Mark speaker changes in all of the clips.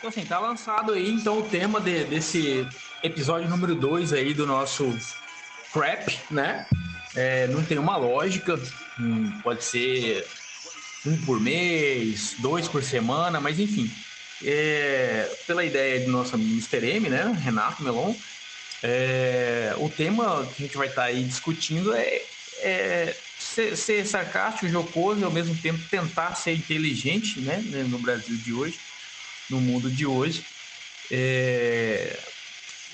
Speaker 1: Então, assim, tá lançado aí, então, o tema de, desse episódio número 2 aí do nosso Crap, né? É, não tem uma lógica, hum, pode ser um por mês, dois por semana, mas enfim. É, pela ideia do nosso amigo Mr. M, né? Renato Melon, é, o tema que a gente vai estar tá aí discutindo é, é ser, ser, sarcástico, jocoso e ao mesmo tempo tentar ser inteligente, né? No Brasil de hoje, no mundo de hoje. É,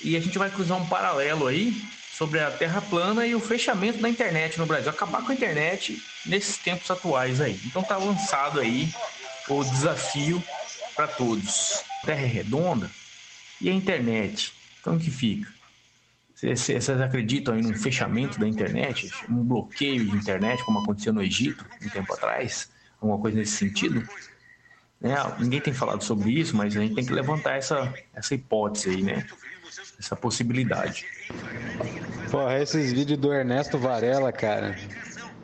Speaker 1: e a gente vai cruzar um paralelo aí sobre a Terra plana e o fechamento da internet no Brasil, acabar com a internet nesses tempos atuais aí. Então tá lançado aí o desafio para todos. Terra é redonda e a internet. Então que fica? Vocês acreditam em um fechamento da internet, um bloqueio de internet, como aconteceu no Egito um tempo atrás? Alguma coisa nesse sentido? É, ninguém tem falado sobre isso, mas a gente tem que levantar essa, essa hipótese aí, né? Essa possibilidade.
Speaker 2: Porra, esses vídeos do Ernesto Varela, cara.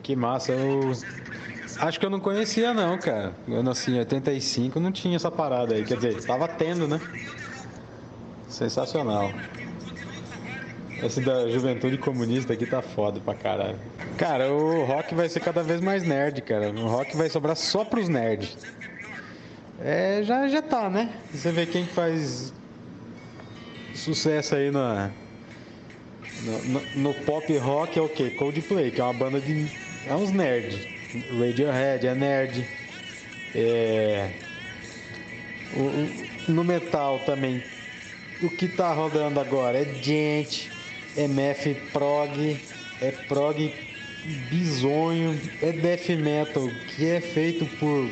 Speaker 2: Que massa. Eu acho que eu não conhecia, não, cara. Eu nasci em 85, não tinha essa parada aí. Quer dizer, tava tendo, né? Sensacional. Esse da juventude comunista aqui tá foda pra caralho. Cara, o rock vai ser cada vez mais nerd, cara. O rock vai sobrar só pros nerds. É, já, já tá, né? Você vê quem faz sucesso aí na, no, no, pop rock é o que? Coldplay, que é uma banda de. É uns nerds. Radiohead é nerd. É, o, no metal também. O que tá rodando agora é gente, é math prog, é prog bizonho, é death metal, que é feito por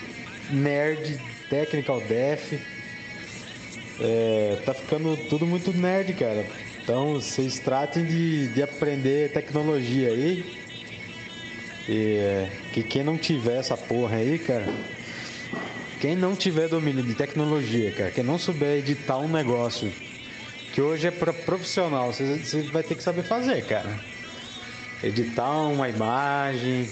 Speaker 2: nerd, technical death. É, tá ficando tudo muito nerd, cara. Então vocês tratem de, de aprender tecnologia aí. E, que quem não tiver essa porra aí, cara. Quem não tiver domínio de tecnologia, cara, quem não souber editar um negócio que hoje é para profissional, você vai ter que saber fazer, cara. Editar uma imagem,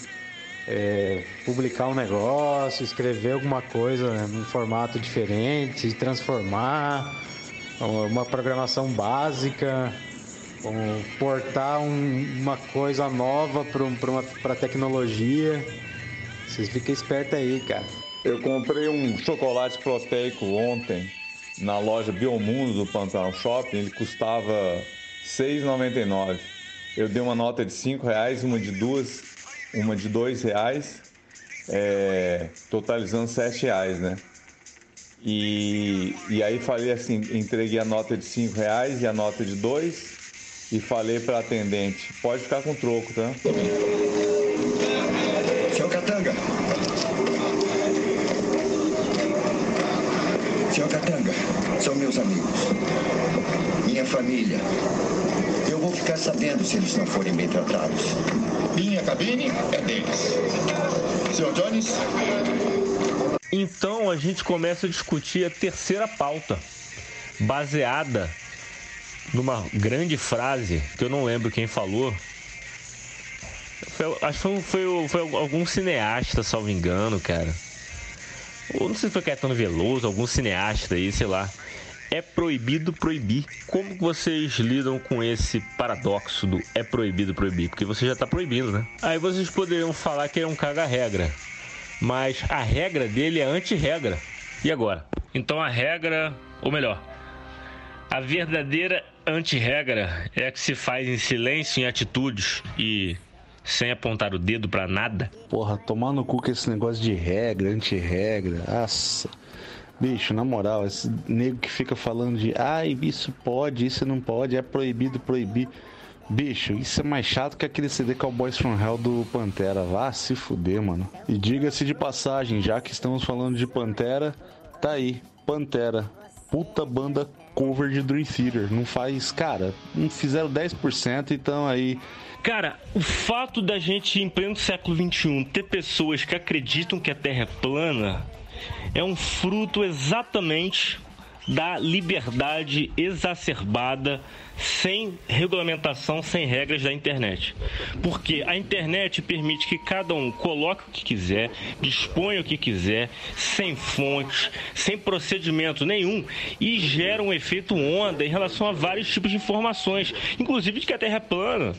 Speaker 2: é, publicar um negócio, escrever alguma coisa num formato diferente, transformar uma programação básica, portar um, uma coisa nova para a tecnologia. Vocês fiquem espertos aí, cara.
Speaker 3: Eu comprei um chocolate proteico ontem na loja Biomundo do Pantanal Shopping. Ele custava R$ 6,99. Eu dei uma nota de R$ reais, uma de duas, uma de dois reais, é, totalizando R$ reais, né? E, e aí falei assim, entreguei a nota de 5 reais e a nota de 2 e falei para atendente, pode ficar com troco, tá?
Speaker 4: Seu Catanga. Seu Catanga, são meus amigos. Minha família. Eu vou ficar sabendo se eles não forem bem tratados.
Speaker 5: Minha cabine é deles. Senhor Jones?
Speaker 6: Então a gente começa a discutir a terceira pauta, baseada numa grande frase que eu não lembro quem falou. Foi, acho que foi, foi, algum cineasta, salvo engano, cara. Ou não sei se foi Caetano Veloso, algum cineasta aí, sei lá. É proibido proibir. Como vocês lidam com esse paradoxo do é proibido proibir? Porque você já está proibindo, né? Aí vocês poderiam falar que é um caga-regra mas a regra dele é anti-regra. E agora? Então a regra, ou melhor, a verdadeira anti-regra é a que se faz em silêncio, em atitudes e sem apontar o dedo para nada.
Speaker 2: Porra, tomar no cu com esse negócio de regra, anti-regra. Nossa. Bicho, na moral, esse nego que fica falando de ai, isso pode, isso não pode, é proibido proibir. Bicho, isso é mais chato que aquele CD Cowboys from Hell do Pantera. Vá se fuder, mano. E diga-se de passagem, já que estamos falando de Pantera, tá aí, Pantera. Puta banda cover de Dream Theater. Não faz, cara, não fizeram 10% então aí.
Speaker 6: Cara, o fato da gente em pleno século XXI ter pessoas que acreditam que a Terra é plana é um fruto exatamente da liberdade exacerbada sem regulamentação, sem regras da internet. Porque a internet permite que cada um coloque o que quiser, disponha o que quiser, sem fontes, sem procedimento nenhum e gera um efeito onda em relação a vários tipos de informações, inclusive de que a Terra é plana.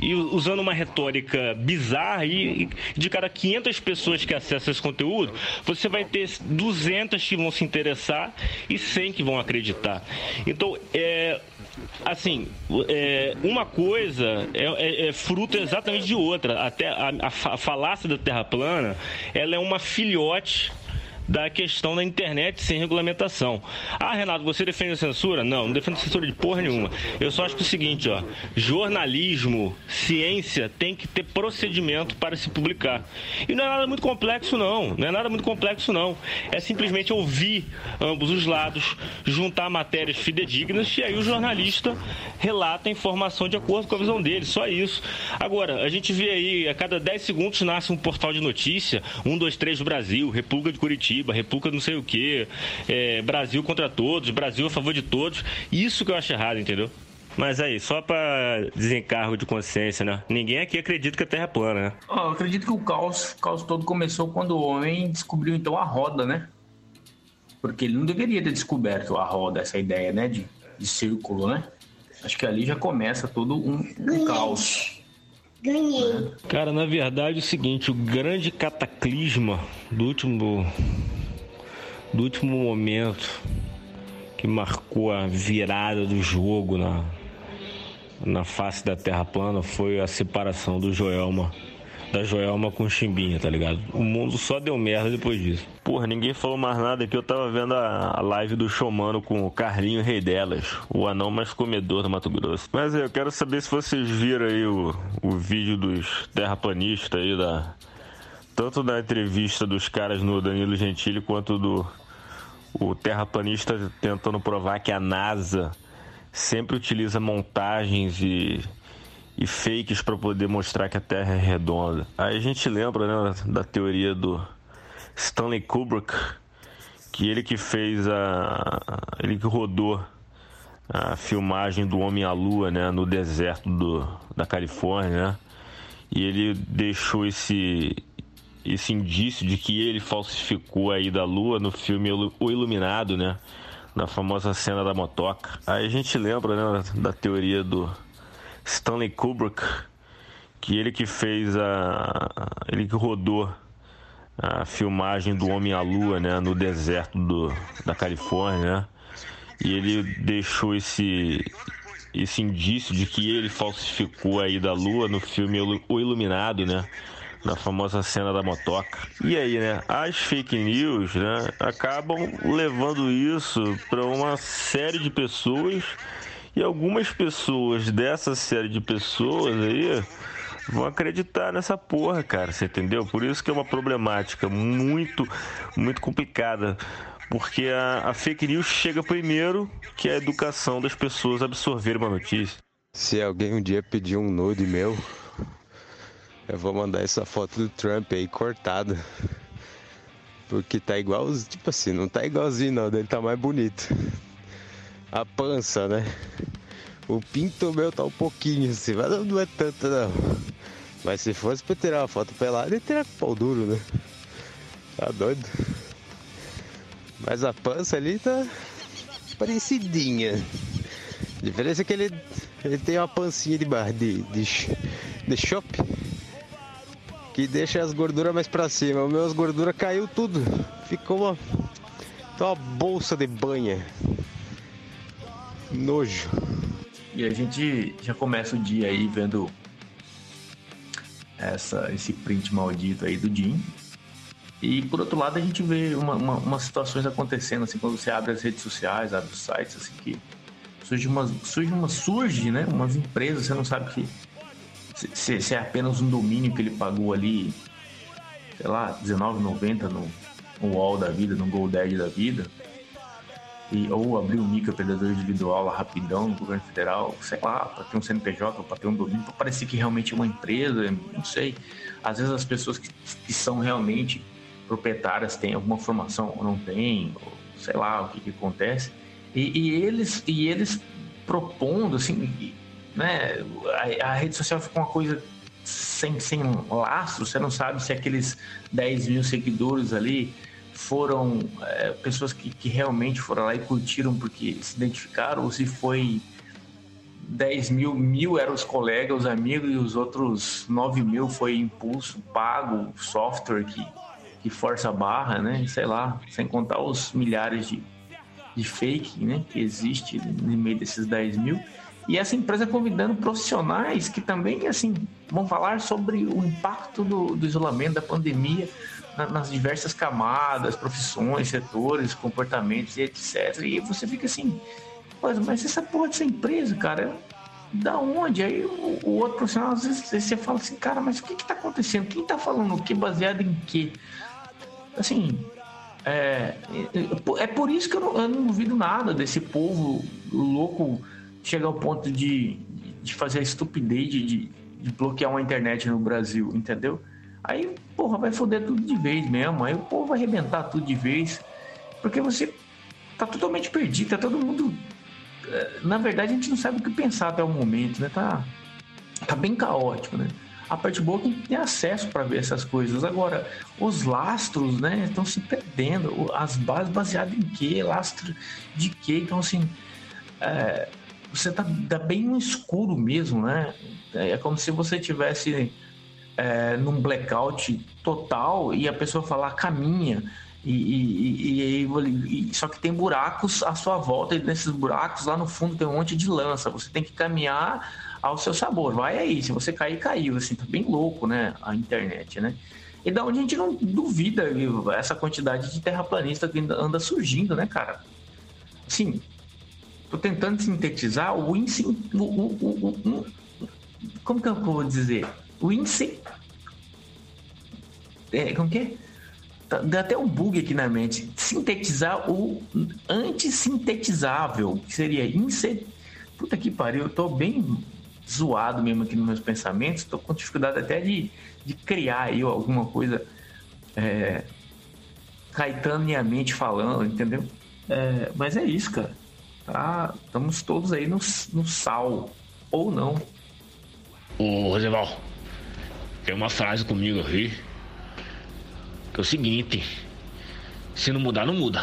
Speaker 6: E, usando uma retórica bizarra, e de cada 500 pessoas que acessam esse conteúdo, você vai ter 200 que vão se interessar e 100 que vão acreditar. Então, é assim, é, uma coisa é, é, é, fruto exatamente de outra. Até a, a, falácia da Terra plana, ela é uma filhote da questão da internet sem regulamentação. Ah, Renato, você defende a censura? Não, não defendo censura de porra nenhuma. Eu só acho que é o seguinte, ó, jornalismo, ciência tem que ter procedimento para se publicar. E não é nada muito complexo não, não é nada muito complexo não. É simplesmente ouvir ambos os lados, juntar matérias fidedignas e aí o jornalista relata a informação de acordo com a visão dele, só isso. Agora, a gente vê aí, a cada 10 segundos nasce um portal de notícia, 1, 2, 3 do Brasil, República de Curitiba, Curitiba, República não sei o quê, é, Brasil contra todos, Brasil a favor de todos. Isso que eu acho errado, entendeu? Mas aí, só para desencargo de consciência, né? Ninguém aqui acredita que a Terra é plana, né?
Speaker 1: Oh, eu acredito que o caos, o caos todo começou quando o homem descobriu então a roda, né? Porque ele não deveria ter descoberto a roda, essa ideia, né? De, de círculo, né? Acho que ali já começa todo um, um caos.
Speaker 6: Ganhei. Cara, na verdade é o seguinte, o grande cataclisma do último do último momento que marcou a virada do jogo na na face da Terra plana foi a separação do Joelma da Joelma com o Chimbinha, tá ligado? O mundo só deu merda depois disso. Porra, ninguém falou mais nada aqui. Eu tava vendo a, live do Showmano com o Carlinho Rei delas, o anão mais comedor do Mato Grosso. Mas eu quero saber se vocês viram aí o, o vídeo dos terraplanistas aí da. Tanto da entrevista dos caras no Danilo Gentili quanto do o terraplanista tentando provar que a NASA sempre utiliza montagens e e fakes para poder mostrar que a Terra é redonda. Aí a gente lembra né, da teoria do Stanley Kubrick, que ele que fez a. ele que rodou a filmagem do Homem à Lua né, no deserto do, da Califórnia, né? E ele deixou esse, esse indício de que ele falsificou a ida à Lua no filme O Iluminado, né? Na famosa cena da motoca. Aí a gente lembra né, da teoria do Stanley Kubrick, que ele que fez a. ele que rodou a filmagem do Homem à Lua, né, no deserto do, da Califórnia, né? E ele deixou esse esse indício de que ele falsificou a ida à Lua no filme O Iluminado, né? Na famosa cena da motoca. E aí, né? As fake news, né? Acabam levando isso para uma série de pessoas e algumas pessoas dessa série de pessoas aí vão acreditar nessa porra, cara, você entendeu? Por isso que é uma problemática muito, muito complicada. Porque a, a fake news chega primeiro que a educação das pessoas absorver uma notícia.
Speaker 2: Se alguém um dia pedir um nude meu, eu vou mandar essa foto do Trump aí cortada. Porque tá igual, tipo assim, não tá igualzinho não, ele tá mais bonito a pança, né? O pinto meu tá um pouquinho assim, mas não é tanto não. Mas se fosse pra tirar uma foto pelada, ele teria com pau duro, né? Tá doido? Mas a pança ali tá parecidinha. A diferença é que ele, ele tem uma pancinha de bar de, de, de shopping que deixa as gorduras mais pra cima. O meu as gorduras caiu tudo. Ficou uma, uma bolsa de banha. Nojo.
Speaker 1: E a gente já começa o dia aí vendo essa, esse print maldito aí do Jim. E por outro lado a gente vê uma, uma, umas situações acontecendo, assim, quando você abre as redes sociais, abre os sites, assim, que surge uma, surge uma surge, né? Umas empresas, você não sabe se, se, se é apenas um domínio que ele pagou ali, sei lá, R$19,90 no, no wall da vida, no GoDaddy da vida e, ou abrir um microempreendedor individual lá rapidão no governo federal, sei lá, para ter um CNPJ, para ter um domínio, para parecer que realmente é uma empresa, não sei. Às vezes as pessoas que, que são realmente proprietárias têm alguma formação ou não têm, ou sei lá o que, que acontece. E, e eles, e eles propondo, assim, né? A, a, rede social ficou uma coisa sem, sem laço, você não sabe se aqueles 10 mil seguidores ali foram é, pessoas que, que realmente foram lá e curtiram porque se identificaram, ou se foi 10 mil, mil eram os colegas, os amigos, e os outros 9 mil foi impulso pago, software que, que força a barra, né? Sei lá, sem contar os milhares de, de fake né? que existe no meio desses 10 mil. E essa empresa convidando profissionais que também, assim, vão falar sobre o impacto do, do isolamento, da pandemia na, nas diversas camadas, profissões, setores, comportamentos e etc. E você fica assim, mas essa porra dessa empresa, cara, da onde? Aí o, o, outro profissional, às vezes você fala assim, cara, mas o que que tá acontecendo? Quem tá falando o que? Baseado em quê? Assim, é, é, por isso que eu não, eu não duvido nada desse povo louco chegar ao ponto de, de fazer a estupidez de, de, de bloquear uma internet no Brasil, entendeu? Aí, porra, vai foder tudo de vez mesmo. Aí o povo vai arrebentar tudo de vez. Porque você tá totalmente perdido, tá todo mundo. Eh, na verdade, a gente não sabe o que pensar até o momento, né? Tá, tá bem caótico, né? A parte boa é que tem acesso para ver essas coisas. Agora, os lastros, né, estão se perdendo. As bases baseadas em quê? Lastro de quê? Então, assim, é, você tá, tá, bem no escuro mesmo, né? É como se você tivesse é, num blackout total e a pessoa falar caminha. E, e, e, e, só que tem buracos à sua volta e nesses buracos lá no fundo tem um monte de lança. Você tem que caminhar ao seu sabor. Vai aí, se você cair, caiu. Assim, tá bem louco, né? A internet, né? E da onde a gente não duvida essa quantidade de terraplanista que anda surgindo, né, cara? Assim, tô tentando sintetizar o índice. O, o, o, como que eu vou dizer? o índice. É, como que é? Tá, dá até um bug aqui na mente. Sintetizar o antissintetizável, que seria índice. Puta que pariu, eu tô bem zoado mesmo aqui nos meus pensamentos, tô com dificuldade até de, de criar aí alguma coisa é, caetaniamente falando, entendeu? É, mas é isso, cara. Tá, estamos todos aí no, no sal, ou não.
Speaker 6: Ô, Roseval, tem uma frase comigo aqui é o seguinte: se não mudar, não muda.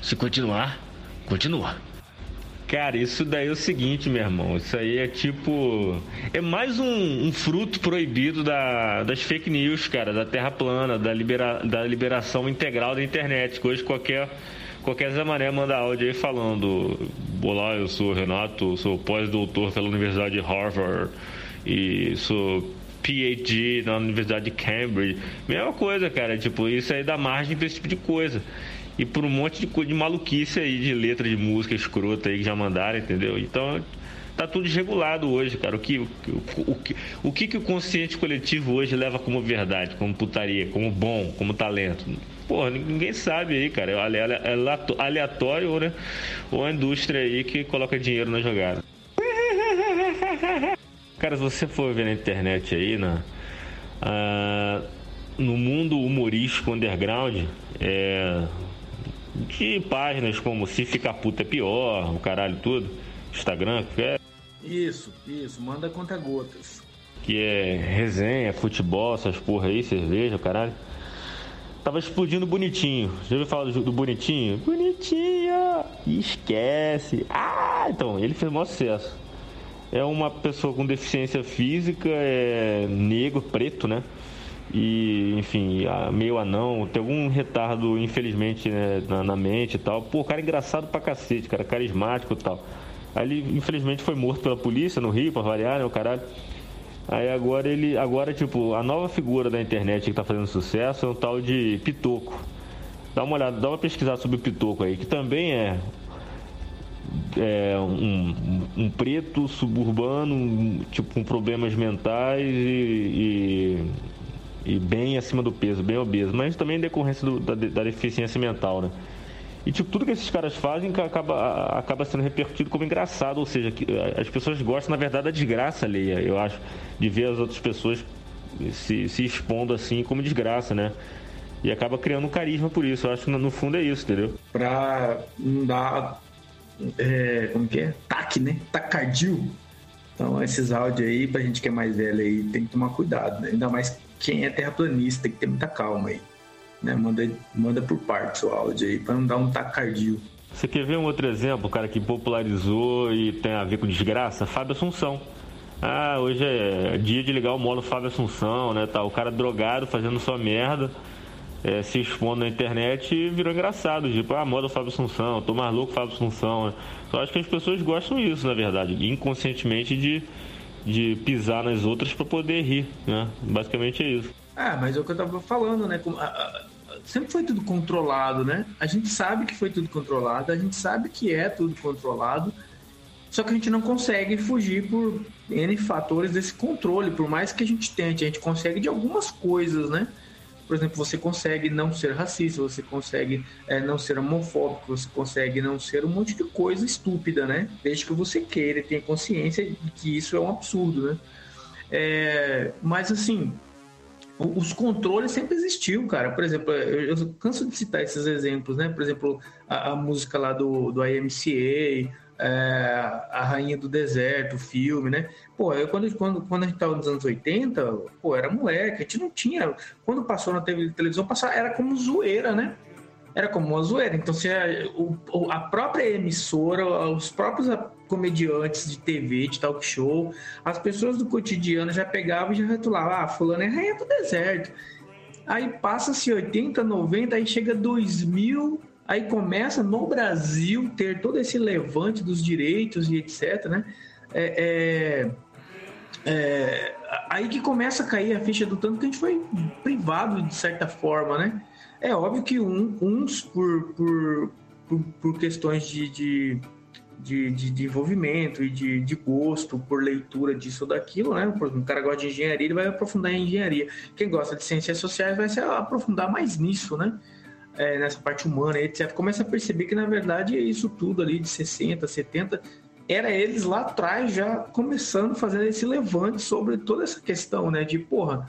Speaker 6: Se continuar, continua. Cara, isso daí é o seguinte, meu irmão. Isso aí é tipo. É mais um, um fruto proibido da, das fake news, cara, da terra plana, da, libera, da liberação integral da internet. Que hoje qualquer, qualquer Zé Mané manda áudio aí falando: Olá, eu sou o Renato, sou pós-doutor pela Universidade de Harvard e sou PhD na Universidade de Cambridge. Mesma coisa, cara. Tipo, isso aí dá margem pra esse tipo de coisa. E por um monte de, de maluquice aí, de letra de música escrota aí que já mandaram, entendeu? Então, tá tudo desregulado hoje, cara. O que o, o, o, o que, que o consciente coletivo hoje leva como verdade, como putaria, como bom, como talento? Porra, ninguém sabe aí, cara. É aleatório, né? Ou a indústria aí que coloca dinheiro na jogada. Cara, se você for ver na internet aí, na, ah, no mundo humorístico underground, é, de páginas como Se Ficar Puta é Pior, o caralho tudo, Instagram, que é.
Speaker 1: Isso, isso, manda conta gotas.
Speaker 6: Que é resenha, futebol, essas porra aí, cerveja, caralho. Tava explodindo bonitinho. Já ouviu falar do, do bonitinho? Bonitinho! Esquece! Ah, então, ele fez o maior sucesso é uma pessoa com deficiência física, é negro, preto, né? E, enfim, meio anão, tem algum retardo, infelizmente, né, na, na, mente e tal. Pô, cara engraçado pra cacete, cara, carismático e tal. Aí ele, infelizmente, foi morto pela polícia no Rio, pra variar, né, o caralho. Aí agora ele, agora, tipo, a nova figura da internet que tá fazendo sucesso é um tal de Pitoco. Dá uma olhada, dá uma pesquisada sobre o Pitoco aí, que também é é, um, um, preto suburbano, tipo, com problemas mentais e, e, e, bem acima do peso, bem obeso, mas também em decorrência do, da, da, deficiência mental, né? E tipo, tudo que esses caras fazem acaba, acaba sendo repercutido como engraçado, ou seja, que as pessoas gostam, na verdade, da desgraça alheia, eu acho, de ver as outras pessoas se, se expondo assim como desgraça, né? E acaba criando um carisma por isso. Eu acho que no fundo é isso, entendeu?
Speaker 1: Pra não dar é, como que é? TAC, né? Tacardio. Então, esses áudios aí, pra gente que é mais velho aí, tem que tomar cuidado, né? Ainda mais quem é terraplanista, tem que ter muita calma aí. Né? Manda, manda por partes o áudio aí, pra não dar um tacardio.
Speaker 6: Você quer ver um outro exemplo, cara, que popularizou e tem a ver com desgraça? Fábio Assunção. Ah, hoje é dia de ligar o modo Fábio Assunção, né? Tá, o cara drogado fazendo sua merda é, se expondo na internet e virou engraçado. Tipo, ah, moda Fábio Assunção, tô mais louco Fábio Assunção. Né? Eu acho que as pessoas gostam disso, na verdade, inconscientemente de, de pisar nas outras para poder rir, né? Basicamente é isso.
Speaker 1: Ah, mas é o que eu tava falando, né? Sempre foi tudo controlado, né? A gente sabe que foi tudo controlado, a gente sabe que é tudo controlado, só que a gente não consegue fugir por N fatores desse controle, por mais que a gente tente, a gente consegue de algumas coisas, né? Por exemplo, você consegue não ser racista, você consegue é, não ser homofóbico, você consegue não ser um monte de coisa estúpida, né? Desde que você queira e tenha consciência de que isso é um absurdo, né? É, mas assim, os controles sempre existiu, cara. Por exemplo, eu, eu, canso de citar esses exemplos, né? Por exemplo, a, a música lá do, do IMCA, A Rainha do Deserto, o filme, né? Pô, eu, quando, quando, quando a gente tava nos anos 80, pô, era moleque, a gente não tinha. Quando passou na televisão, passava, era como zoeira, né? Era como uma zoeira. Então, se a, o, a própria emissora, os próprios comediantes de TV, de talk show, as pessoas do cotidiano já pegavam e já retulavam: ah, Fulano é Rainha do Deserto. Aí passa-se 80, 90, aí chega 2000 Aí começa no Brasil ter todo esse levante dos direitos e etc, né? É, é, é, aí que começa a cair a ficha do tanto que a gente foi privado de certa forma, né? É óbvio que um, uns por, por, por, por questões de, de, de, de, envolvimento e de, de gosto por leitura disso ou daquilo, né? Por exemplo, um cara gosta de engenharia, ele vai aprofundar em engenharia. Quem gosta de ciências sociais vai se aprofundar mais nisso, né? É, nessa parte humana, etc., começa a perceber que, na verdade, isso tudo ali de 60, 70, era eles lá atrás já começando fazer esse levante sobre toda essa questão, né? De, porra,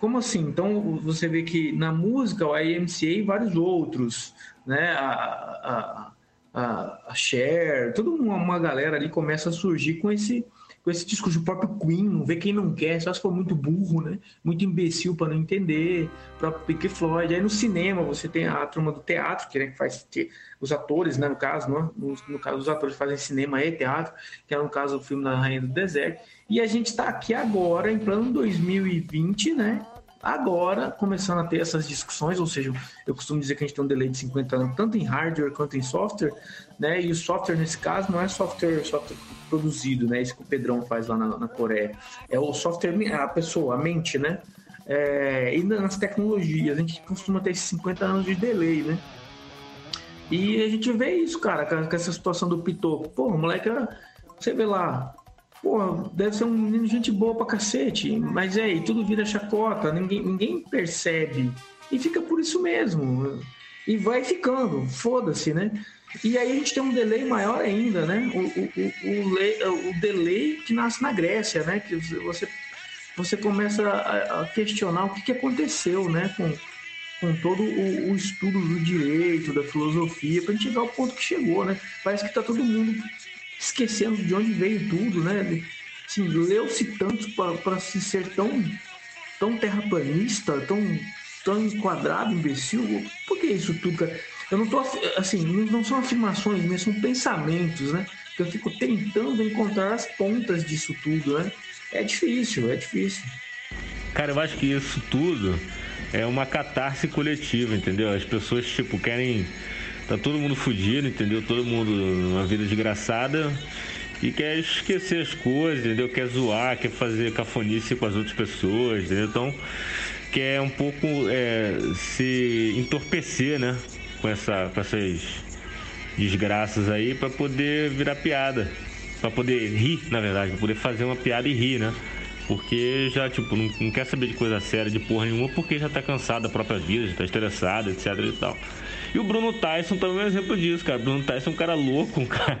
Speaker 1: como assim? Então, você vê que na música, o IMCA e vários outros, né? A, a, a, a Cher, toda uma, uma galera ali começa a surgir com esse com esse discurso, o próprio Queen, não vê quem não quer, só se for muito burro, né? Muito imbecil para não entender, o próprio Pink Floyd. Aí no cinema você tem a turma do teatro, que, né, que faz os atores, né, no caso? No, no, caso os atores fazem cinema e teatro, que é no caso o filme da Rainha do Deserto. E a gente está aqui agora, em plano 2020, né? Agora, começando a ter essas discussões, ou seja, eu costumo dizer que a gente tem um delay de 50 anos, tanto em hardware quanto em software, né? E o software, nesse caso, não é software, software produzido, né? Isso que o Pedrão faz lá na, na Coreia. É o software, a pessoa, a mente, né? É, e nas tecnologias, a gente costuma ter esses 50 anos de delay, né? E a gente vê isso, cara, com essa situação do Pitoco. Pô, o moleque, você vê lá, pô, deve ser um menino gente boa pra cacete, mas é, e tudo vira chacota, ninguém, ninguém percebe. E fica por isso mesmo. E vai ficando, foda-se, né? E aí a gente tem um delay maior ainda, né? O, o, o, o delay que nasce na Grécia, né? Que você, você começa a, a questionar o que, que aconteceu, né? Com, com todo o, o, estudo do direito, da filosofia, para gente chegar ao ponto que chegou, né? Parece que está todo mundo esquecendo de onde veio tudo, né? Assim, leu-se tanto para se ser tão, tão terraplanista, tão, tão enquadrado, imbecil. Por que isso tudo, cara? Eu não tô assim, não são afirmações mesmo, são pensamentos, né? Eu fico tentando encontrar as pontas disso tudo, né? É difícil, é difícil.
Speaker 6: Cara, eu acho que isso tudo é uma catarse coletiva, entendeu? As pessoas, tipo, querem. Tá todo mundo fudido, entendeu? Todo mundo numa vida desgraçada e quer esquecer as coisas, entendeu? Quer zoar, quer fazer cafonice com as outras pessoas, entendeu? Então, quer um pouco é, se entorpecer, né? com, essa, com essas desgraças aí para poder virar piada. para poder rir, na verdade, pra poder fazer uma piada e rir, né? Porque já, tipo, não, não, quer saber de coisa séria, de porra nenhuma, porque já tá cansado da própria vida, já tá estressado, etc e tal. E o Bruno Tyson também é um exemplo disso, cara. Bruno Tyson é um cara louco, um cara,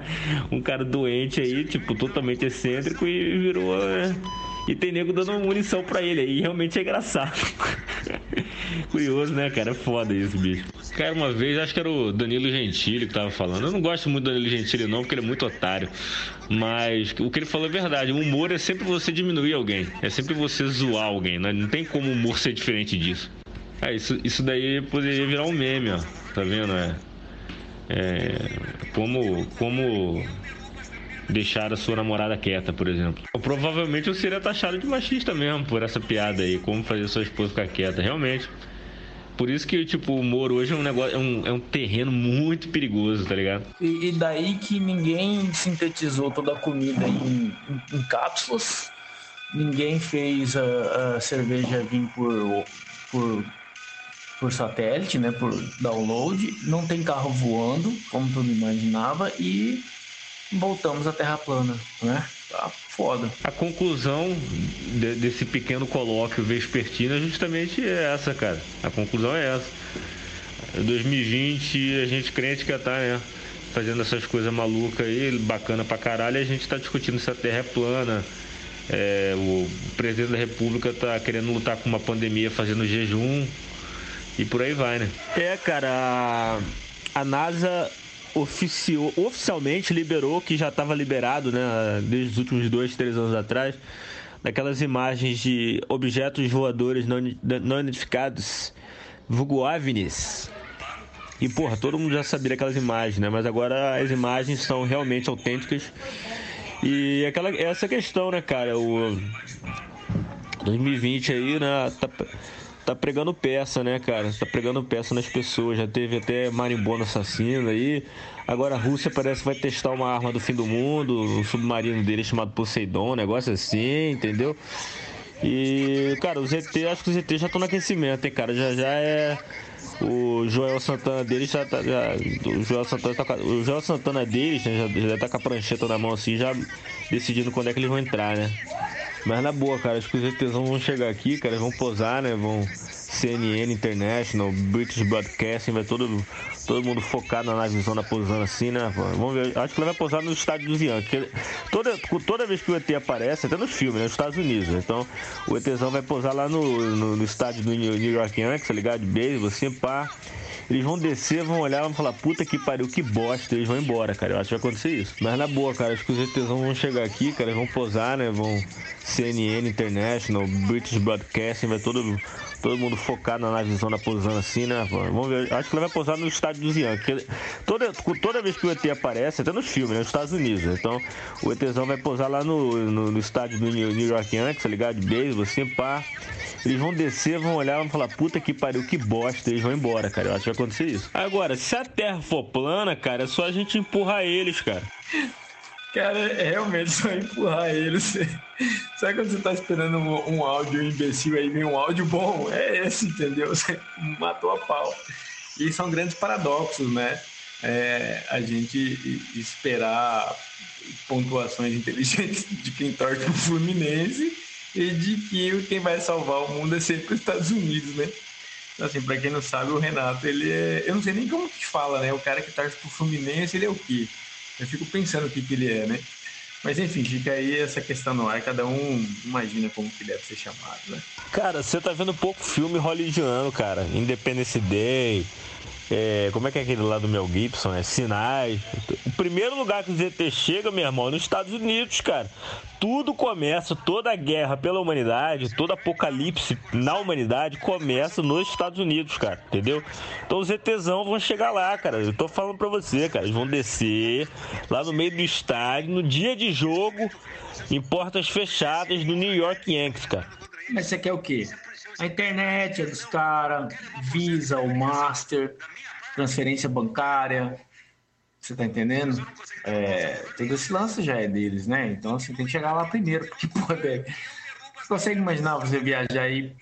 Speaker 6: um cara doente aí, tipo, totalmente excêntrico e virou. É... E tem nego dando munição pra ele aí, realmente é engraçado.
Speaker 7: Curioso, né, cara? É foda isso, bicho. Cara, uma vez, acho que era o Danilo Gentili que tava falando. Eu não gosto muito do Danilo Gentili, não, porque ele é muito otário. Mas o que ele falou é verdade. O humor é sempre você diminuir alguém. É sempre você zoar alguém. Né? Não tem como o humor ser diferente disso. É, isso, isso daí poderia virar um meme, ó. Tá vendo? É, é como, como deixar a sua namorada quieta, por exemplo. Provavelmente eu seria taxado de machista mesmo por essa piada aí, como fazer sua esposa ficar quieta, realmente. Por isso que, tipo, o humor hoje é um negócio, é um, é um terreno muito perigoso, tá ligado?
Speaker 1: E, e daí que ninguém sintetizou toda a comida em, em, em cápsulas, ninguém fez a, a, cerveja vir por, por, por satélite, né, por download, não tem carro voando, como todo imaginava, e voltamos à Terra plana, né? Tá foda.
Speaker 7: A conclusão de, desse pequeno colóquio vespertino é justamente essa, cara. A conclusão é essa. 2020 a gente crente que tá, né? Fazendo essas coisas malucas aí, bacana pra caralho, a gente tá discutindo se a Terra é plana. É, o presidente da República tá querendo lutar com uma pandemia fazendo jejum e por aí vai, né?
Speaker 6: É, cara, a, NASA oficiou, oficialmente liberou, que já estava liberado né, desde os últimos dois, três anos atrás, daquelas imagens de objetos voadores não, não identificados, vulgo OVNIs. E, porra, todo mundo já sabia aquelas imagens, né? Mas agora as imagens são realmente autênticas. E aquela, essa questão, né, cara? O 2020 aí, né? Tá, tá pregando peça, né, cara? Tá pregando peça nas pessoas. Já teve até marimbondo assassino aí. Agora a Rússia parece que vai testar uma arma do fim do mundo, um submarino dele chamado Poseidon, um negócio assim, entendeu? E, cara, os ET, acho que os ET já estão no aquecimento, hein, cara? Já já é. O Joel Santana deles já tá. Já, o, Joel Santana tá, o Joel Santana deles né, já, já tá com a prancheta na mão assim, já decidindo quando é que eles vão entrar, né? Mas na boa, cara, acho que os ETs vão chegar aqui, cara, vão posar, né? Vão. CNN International, British Broadcasting, vai todo, todo mundo focado na navezona posando assim, né? Vamos ver, acho que ele vai posar no estádio do Zian. Toda, toda vez que o ET aparece, até nos filmes, né? Nos Estados Unidos. Né? Então, o ETzão vai posar lá no, no, no estádio do New York Yankees, tá ligado? De beisebol, assim, pá. Eles vão descer, vão olhar, vão falar, puta que pariu, que bosta, eles vão embora, cara. Eu acho que vai acontecer isso. Mas na boa, cara, acho que os ETs vão chegar aqui, cara, vão posar, né? Vão CNN International, British Broadcasting, vai todo, todo mundo focado na navezona posando assim, né? Vamos ver, acho que ele vai posar no estádio dos Yankees. Toda, toda vez que o ET aparece, até nos filmes, né? Nos Estados Unidos. Né? Então, o ETzão vai posar lá no, no, no estádio do New York Yankees, tá ligado? De beisebol, assim, pá. Eles vão descer, vão olhar, vão falar, puta que pariu, que bosta, eles vão embora, cara. Eu acho que vai acontecer isso. Agora, se a Terra for plana, cara, é só a gente empurrar eles, cara.
Speaker 1: Cara, é realmente só empurrar eles. Sabe quando você tá esperando um, um áudio imbecil aí vem um áudio bom? É esse, entendeu? Você matou a pau. E são grandes paradoxos, né? É, a gente esperar pontuações inteligentes de quem torce pro Fluminense e de que quem vai salvar o mundo é sempre os Estados Unidos, né? Então, assim, pra quem não sabe, o Renato, ele é. Eu não sei nem como que fala, né? O cara que torce pro Fluminense, ele é o quê? Eu fico pensando o que, que ele é, né? Mas enfim, fica aí essa questão no ar, cada um imagina como que deve ser chamado, né?
Speaker 6: Cara, você tá vendo pouco filme hollywoodiano, cara. Independence Day, é, como é que é aquele lá do Mel Gibson? É Sinais. O primeiro lugar que o ZT chega, meu irmão, é nos Estados Unidos, cara. Tudo começa, toda a guerra pela humanidade, todo apocalipse na humanidade começa nos Estados Unidos, cara. Entendeu? Então os ETzão vão chegar lá, cara. Eu tô falando pra você, cara. Eles vão descer lá no meio do estádio, no dia de jogo, em portas fechadas do New York Yankees, cara.
Speaker 1: Mas você quer o quê? A internet é dos caras, Visa, o Master, transferência bancária. Você tá entendendo? É, todo esse lance já é deles, né? Então assim, tem que chegar lá primeiro, porque, velho, você consegue imaginar você viajar aí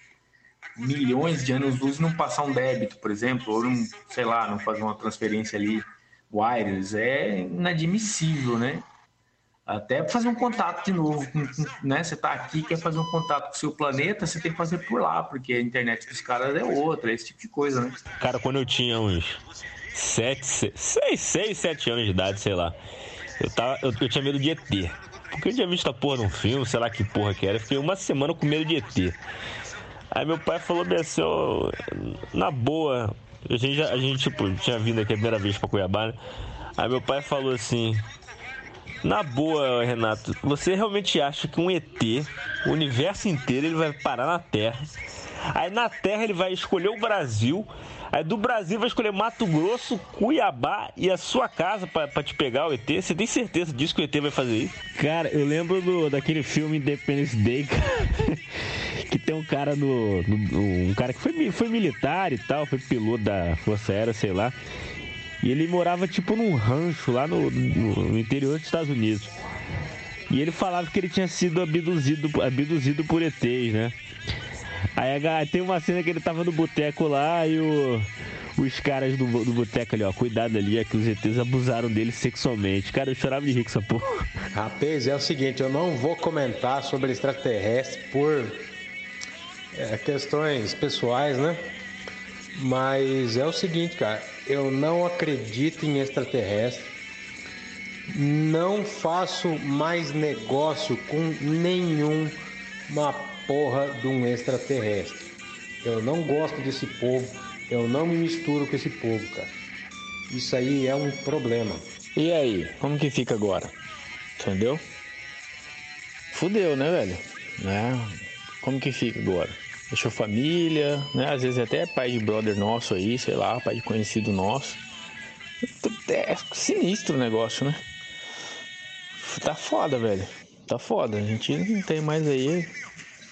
Speaker 1: milhões de anos luz e não passar um débito, por exemplo, ou não, sei lá, não fazer uma transferência ali wireless, é inadmissível, né? Até fazer um contato de novo, né? Você está aqui, quer fazer um contato com o seu planeta, você tem que fazer por lá, porque a internet dos caras é outra, esse tipo de coisa, né?
Speaker 6: Cara, quando eu tinha uns 7, 6, 6, 7 anos de idade, sei lá, eu, tava, eu, eu tinha medo de ET. Porque eu tinha visto a porra num filme, sei lá que porra que era. Fiquei uma semana com medo de ET. Aí meu pai falou bem assim, ó, na boa, a gente, a gente tipo, tinha vindo aqui a primeira vez pra Cuiabá, né? Aí meu pai falou assim, na boa, Renato, você realmente acha que um ET, o universo inteiro, ele vai parar na Terra? Aí na Terra ele vai escolher o Brasil Aí do Brasil vai escolher Mato Grosso, Cuiabá e a sua casa pra, te pegar o ET. Você tem certeza disso que o ET vai fazer isso? Cara, eu lembro do, daquele filme Independence Day, cara, que tem um cara no, no, Um cara que foi, foi militar e tal, foi piloto da Força Aérea, sei lá. E ele morava tipo num rancho lá no, no, interior dos Estados Unidos. E ele falava que ele tinha sido abduzido, abduzido por ETs, né? Aí tem uma cena que ele tava no boteco lá e o, os caras do, do boteco ali, ó, cuidado ali, é que os ETs abusaram dele sexualmente. Cara, eu chorava de rir com essa porra.
Speaker 2: Rapaz, é o seguinte, eu não vou comentar sobre extraterrestre por é, questões pessoais, né? Mas é o seguinte, cara, eu não acredito em extraterrestre. Não faço mais negócio com nenhuma porra de um extraterrestre. Eu não gosto desse povo, eu não me misturo com esse povo, cara. Isso aí é um problema.
Speaker 6: E aí, como que fica agora? Entendeu? Fudeu, né, velho? Né? Como que fica agora? Deixou família, né? Às vezes até pai de brother nosso aí, sei lá, pai de conhecido nosso. É sinistro o negócio, né? Tá foda, velho. Tá foda. A gente não tem mais aí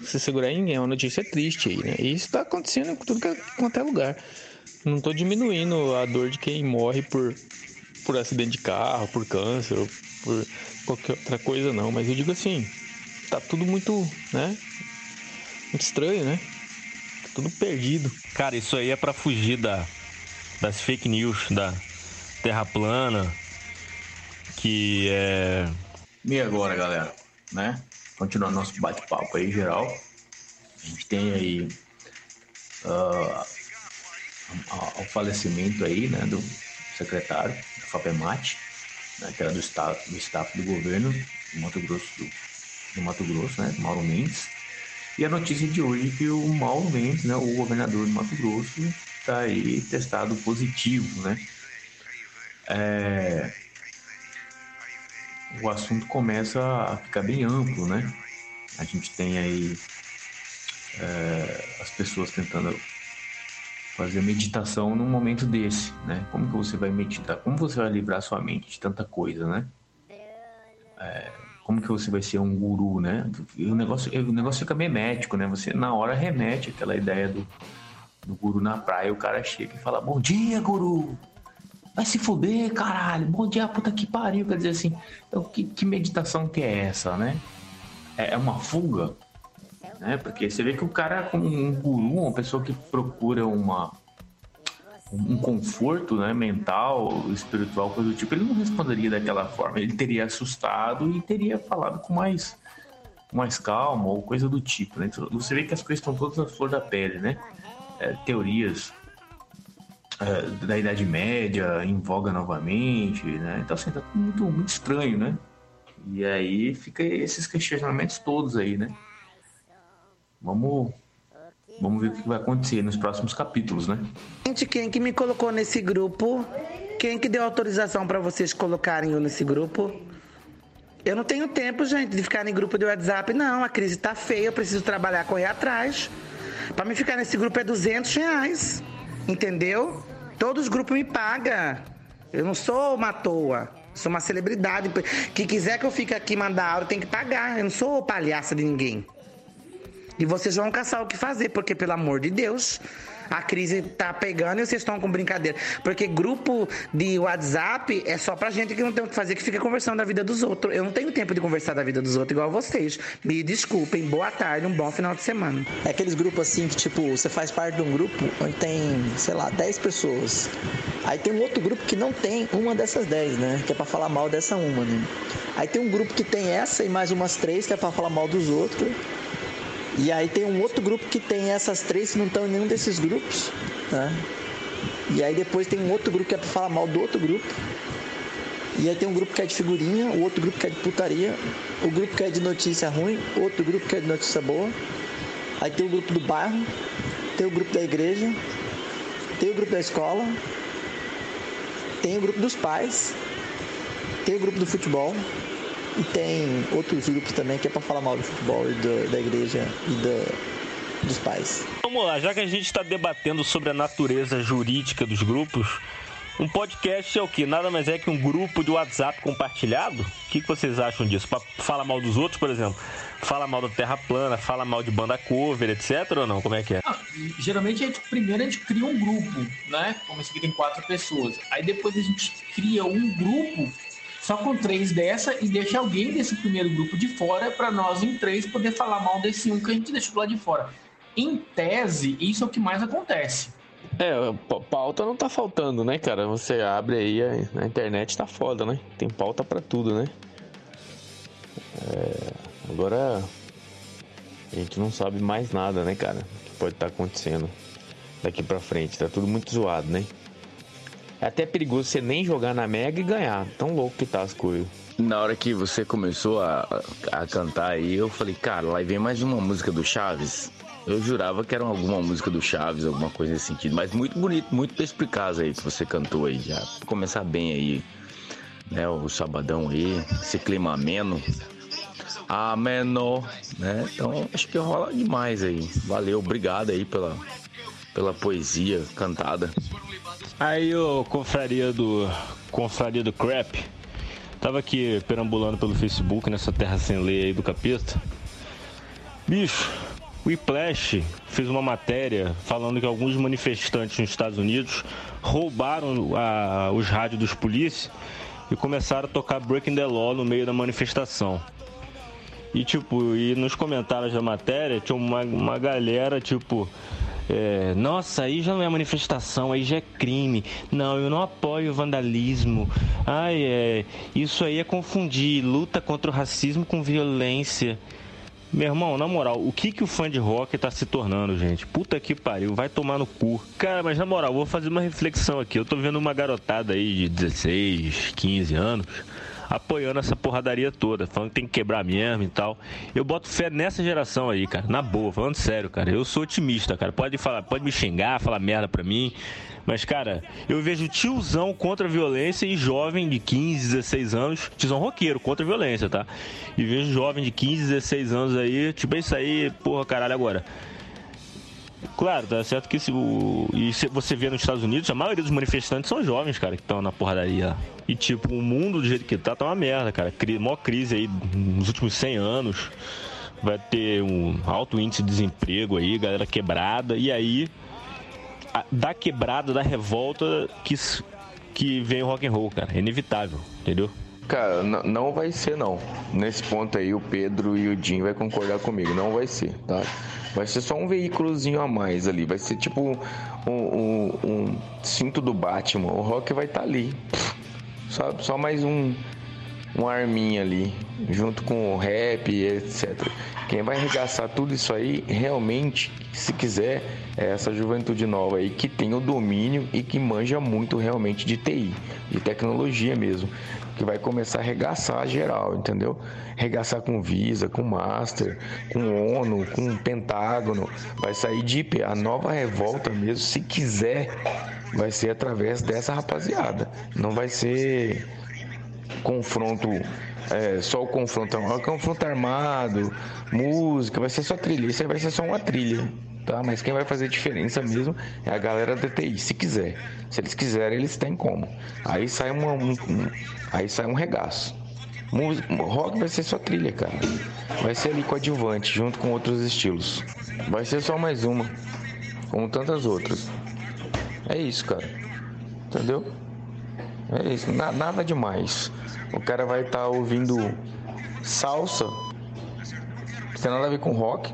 Speaker 6: se segurar em ninguém. É uma notícia triste aí, né? E isso tá acontecendo em tudo que, quanto é lugar. Não tô diminuindo a dor de quem morre por, por acidente de carro, por câncer, ou por qualquer outra coisa, não. Mas eu digo assim, tá tudo muito, né? Muito estranho, né? Tudo perdido. Cara, isso aí é para fugir da, das fake news, da terra plana, que é.
Speaker 1: E agora, galera, né? continuando nosso bate-papo aí geral, a gente tem aí uh, o falecimento aí, né, do secretário da FAPEMAT, né, que era do staff, do staff do governo do Mato Grosso, do, do Mato Grosso, né, Mauro Mendes. E a notícia de hoje é que o Mauro Mendes, né, o governador do Mato Grosso, está aí testado positivo, né? É, o assunto começa a ficar bem amplo, né? A gente tem aí é, as pessoas tentando fazer meditação num momento desse, né? Como que você vai meditar? Como você vai livrar sua mente de tanta coisa, né? É, como que você vai ser um guru, né? O negócio, o negócio fica memético, né? Você na hora remete aquela ideia do, do guru na praia, o cara chega e fala: Bom dia, guru! Vai se fuder, caralho. Bom dia, puta que pariu. Quer dizer assim, então, que, que meditação que é essa, né? É, é uma fuga, né? Porque você vê que o cara, como um guru, uma pessoa que procura uma um conforto, né, mental, espiritual, coisa do tipo, ele não responderia daquela forma. Ele teria assustado e teria falado com mais mais calma ou coisa do tipo, né? Então, você vê que as coisas estão todas na flor da pele, né? É, teorias é, da Idade Média em voga novamente, né? Então, assim, tá muito, muito estranho, né? E aí fica esses questionamentos todos aí, né? Vamos, vamos ver o que vai acontecer nos próximos capítulos, né?
Speaker 8: Gente, quem que me colocou nesse grupo? Quem que deu autorização para vocês colocarem eu nesse grupo? Eu não tenho tempo, gente, de ficar em grupo de WhatsApp, não. A crise tá feia, eu preciso trabalhar, correr atrás. Para me ficar nesse grupo é 200 reais, entendeu? Todos os grupos me pagam. Eu não sou uma toa. Sou uma celebridade. Que quiser que eu fique aqui mandar aula, tem que pagar. Eu não sou palhaça de ninguém. E vocês vão caçar o que fazer, porque, pelo amor de Deus, a crise tá pegando e vocês estão com brincadeira. Porque grupo de WhatsApp é só pra gente que não tem o que fazer, que fica conversando da vida dos outros. Eu não tenho tempo de conversar da vida dos outros igual vocês. Me desculpem, boa tarde, um bom final de semana.
Speaker 9: É aqueles grupos assim que, tipo, você faz parte de um grupo onde tem, sei lá, 10 pessoas. Aí tem um outro grupo que não tem uma dessas 10, né? Que é pra falar mal dessa uma, né? Aí tem um grupo que tem essa e mais umas três que é pra falar mal dos outros. E aí tem um outro grupo que tem essas três que não estão em nenhum desses grupos, né? E aí depois tem um outro grupo que é para falar mal do outro grupo. E aí tem um grupo que é de figurinha, o outro grupo que é de putaria, o grupo que é de notícia ruim, outro grupo que é de notícia boa. Aí tem o grupo do bairro, tem o grupo da igreja, tem o grupo da escola, tem o grupo dos pais, tem o grupo do futebol e tem outros grupos também que é para falar mal do futebol e do, da igreja e do, dos pais.
Speaker 6: Vamos lá, já que a gente está debatendo sobre a natureza jurídica dos grupos, um podcast é o que? Nada mais é que um grupo de WhatsApp compartilhado? O que, que vocês acham disso? Para falar mal dos outros, por exemplo? Fala mal da Terra plana, fala mal de banda cover, etc. ou não? Como é que é?
Speaker 1: Ah, geralmente, a gente, primeiro a gente cria um grupo, né? Como esse aqui tem quatro pessoas. Aí depois a gente cria um grupo só com três dessa e deixa alguém desse primeiro grupo de fora para nós em três poder falar mal desse um que a gente deixou lá de fora. Em tese, isso é o que mais acontece.
Speaker 10: É, pauta não tá faltando, né, cara? Você abre aí, a, internet tá foda, né? Tem pauta para tudo, né? É, agora a gente não sabe mais nada, né, cara? O que pode estar tá acontecendo daqui para frente. Tá tudo muito zoado, né? É até perigoso você nem jogar na Mega e ganhar. Tão louco que tá as coisas.
Speaker 11: Na hora que você começou a, a cantar aí, eu falei, cara, lá vem mais uma música do Chaves. Eu jurava que era alguma música do Chaves, alguma coisa nesse sentido. Mas muito bonito, muito perspicaz aí que você cantou aí já. Começar bem aí, né? O sabadão aí, esse clima ameno. Ameno, né? Então acho que rola demais aí. Valeu, obrigado aí pela, pela poesia cantada.
Speaker 6: Aí o confraria do confraria do crap tava aqui perambulando pelo Facebook nessa terra sem lei aí do capeta. Bicho, o Whiplash fez uma matéria falando que alguns manifestantes nos Estados Unidos roubaram a, os rádios dos polícias e começaram a tocar Breaking the Law no meio da manifestação. E tipo, e nos comentários da matéria tinha uma, uma galera, tipo, é, nossa, aí já não é manifestação, aí já é crime. Não, eu não apoio vandalismo. Ai, é, isso aí é confundir luta contra o racismo com violência. Meu irmão, na moral, o que que o fã de rock tá se tornando, gente? Puta que pariu, vai tomar no cu. Cara, mas na moral, vou fazer uma reflexão aqui. Eu tô vendo uma garotada aí de 16, 15 anos apoiando essa porradaria toda, falando que tem que quebrar mesmo e tal. Eu boto fé nessa geração aí, cara, na boa, falando sério, cara. Eu sou otimista, cara. Pode falar, pode me xingar, falar merda pra mim. Mas, cara, eu vejo tiozão contra a violência e jovem de 15, 16 anos, tiozão roqueiro contra a violência, tá? E vejo jovem de 15, 16 anos aí, tipo, é isso aí, porra, caralho, agora. Claro, tá certo que se o. E se você vê nos Estados Unidos, a maioria dos manifestantes são jovens, cara, que estão na porradaria. E tipo, o mundo do jeito que tá, tá uma merda, cara. Cri... Maior crise aí nos últimos 100 anos. Vai ter um alto índice de desemprego aí, galera quebrada. E aí, a... da quebrada, da revolta, que, que vem o rock and roll, cara. É inevitável, entendeu?
Speaker 11: Cara, não vai ser não. Nesse ponto aí, o Pedro e o Jim vai concordar comigo. Não vai ser, tá? Vai ser só um veículozinho a mais ali. Vai ser tipo um, um, um cinto do Batman. O Rock vai estar tá ali. Só, só mais um, um arminha ali. Junto com o rap, etc. Quem vai arregaçar tudo isso aí, realmente, se quiser, é essa juventude nova aí que tem o domínio e que manja muito realmente de TI, de tecnologia mesmo que vai começar a arregaçar geral, entendeu? Arregaçar com Visa, com Master, com ONU, com Pentágono. Vai sair de IP. A nova revolta mesmo, se quiser, vai ser através dessa rapaziada. Não vai ser confronto, é, só o confronto, o confronto armado, música, vai ser só trilha. Isso aí vai ser só uma trilha tá? Mas quem vai fazer diferença mesmo é a galera da TI, se quiser. Se eles quiserem, eles têm como. Aí sai uma, um, um, aí sai um regaço. Música, rock vai ser só trilha, cara. Vai ser ali coadjuvante, junto com outros estilos. Vai ser só mais uma, como tantas outras. É isso, cara. Entendeu? É nada demais. O cara vai estar tá ouvindo salsa, não tem nada a ver com rock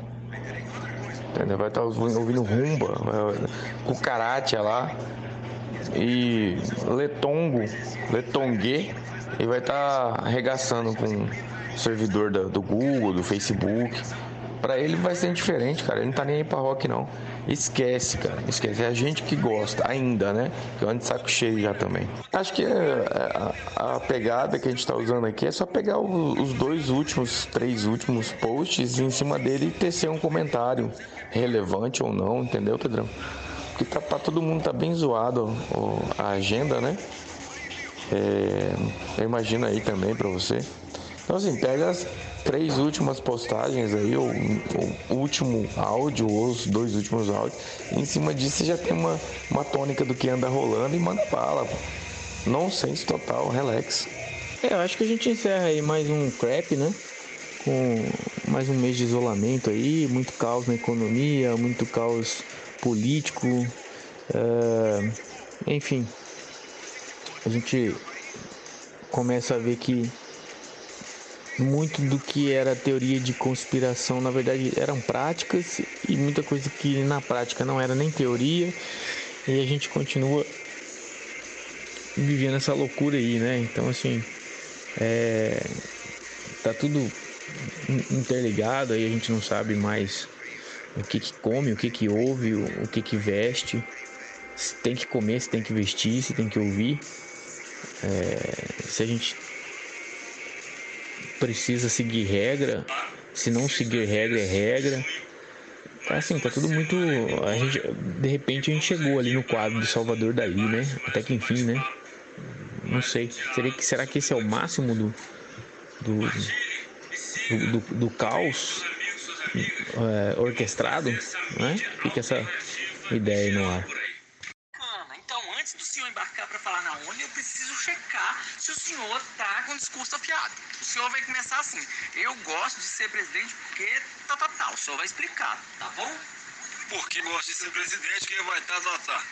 Speaker 11: Entendeu? Vai estar tá ouvindo rumba, com karate lá. E letongo, letongue, e vai estar tá arregaçando com o servidor do Google, do Facebook. Pra ele vai ser diferente, cara. Ele não tá nem aí pra rock, não. Esquece, cara. Esquece. É a gente que gosta ainda, né? Que eu ando de saco cheio já também. Acho que a, a, a pegada que a gente tá usando aqui é só pegar o, os dois últimos, três últimos posts em cima dele e tecer um comentário relevante ou não, entendeu, Pedrão? Porque tá, pra todo mundo tá bem zoado a agenda, né? É, eu imagino aí também para você. Então assim, pega as três últimas postagens aí, ou o último áudio, ou os dois últimos áudios. em cima disso você já tem uma, uma tônica do que anda rolando e manda bala. Nonsense total, relax.
Speaker 1: É, eu acho que a gente encerra aí mais um crap, né? Com mais um mês de isolamento aí, muito caos na economia, muito caos político. Uh, enfim, a gente começa a ver que muito do que era teoria de conspiração, na verdade, eram práticas e muita coisa que na prática não era nem teoria. E a gente continua vivendo essa loucura aí, né? Então, assim, é, tá tudo interligado, aí a gente não sabe mais o que que come, o que que ouve, o, que que veste, se tem que comer, se tem que vestir, se tem que ouvir. É, se a gente precisa seguir regra, se não seguir regra é regra. Tá assim, tá tudo muito. A gente, de repente a gente chegou ali no quadro de Salvador Dali, né? Até que enfim, né? Não sei. Será que, será que esse é o máximo do, do, do, do, do caos é, orquestrado? Né? Fica essa ideia aí no ar.
Speaker 12: Então, antes do senhor embarcar para falar na ONU, eu preciso checar se o senhor tá com discurso afiado. O senhor vai começar assim: eu gosto de ser presidente porque tá, tá, tá. O senhor vai explicar, tá bom?
Speaker 13: Porque gosta de ser presidente, quem vai tá, tá, tá.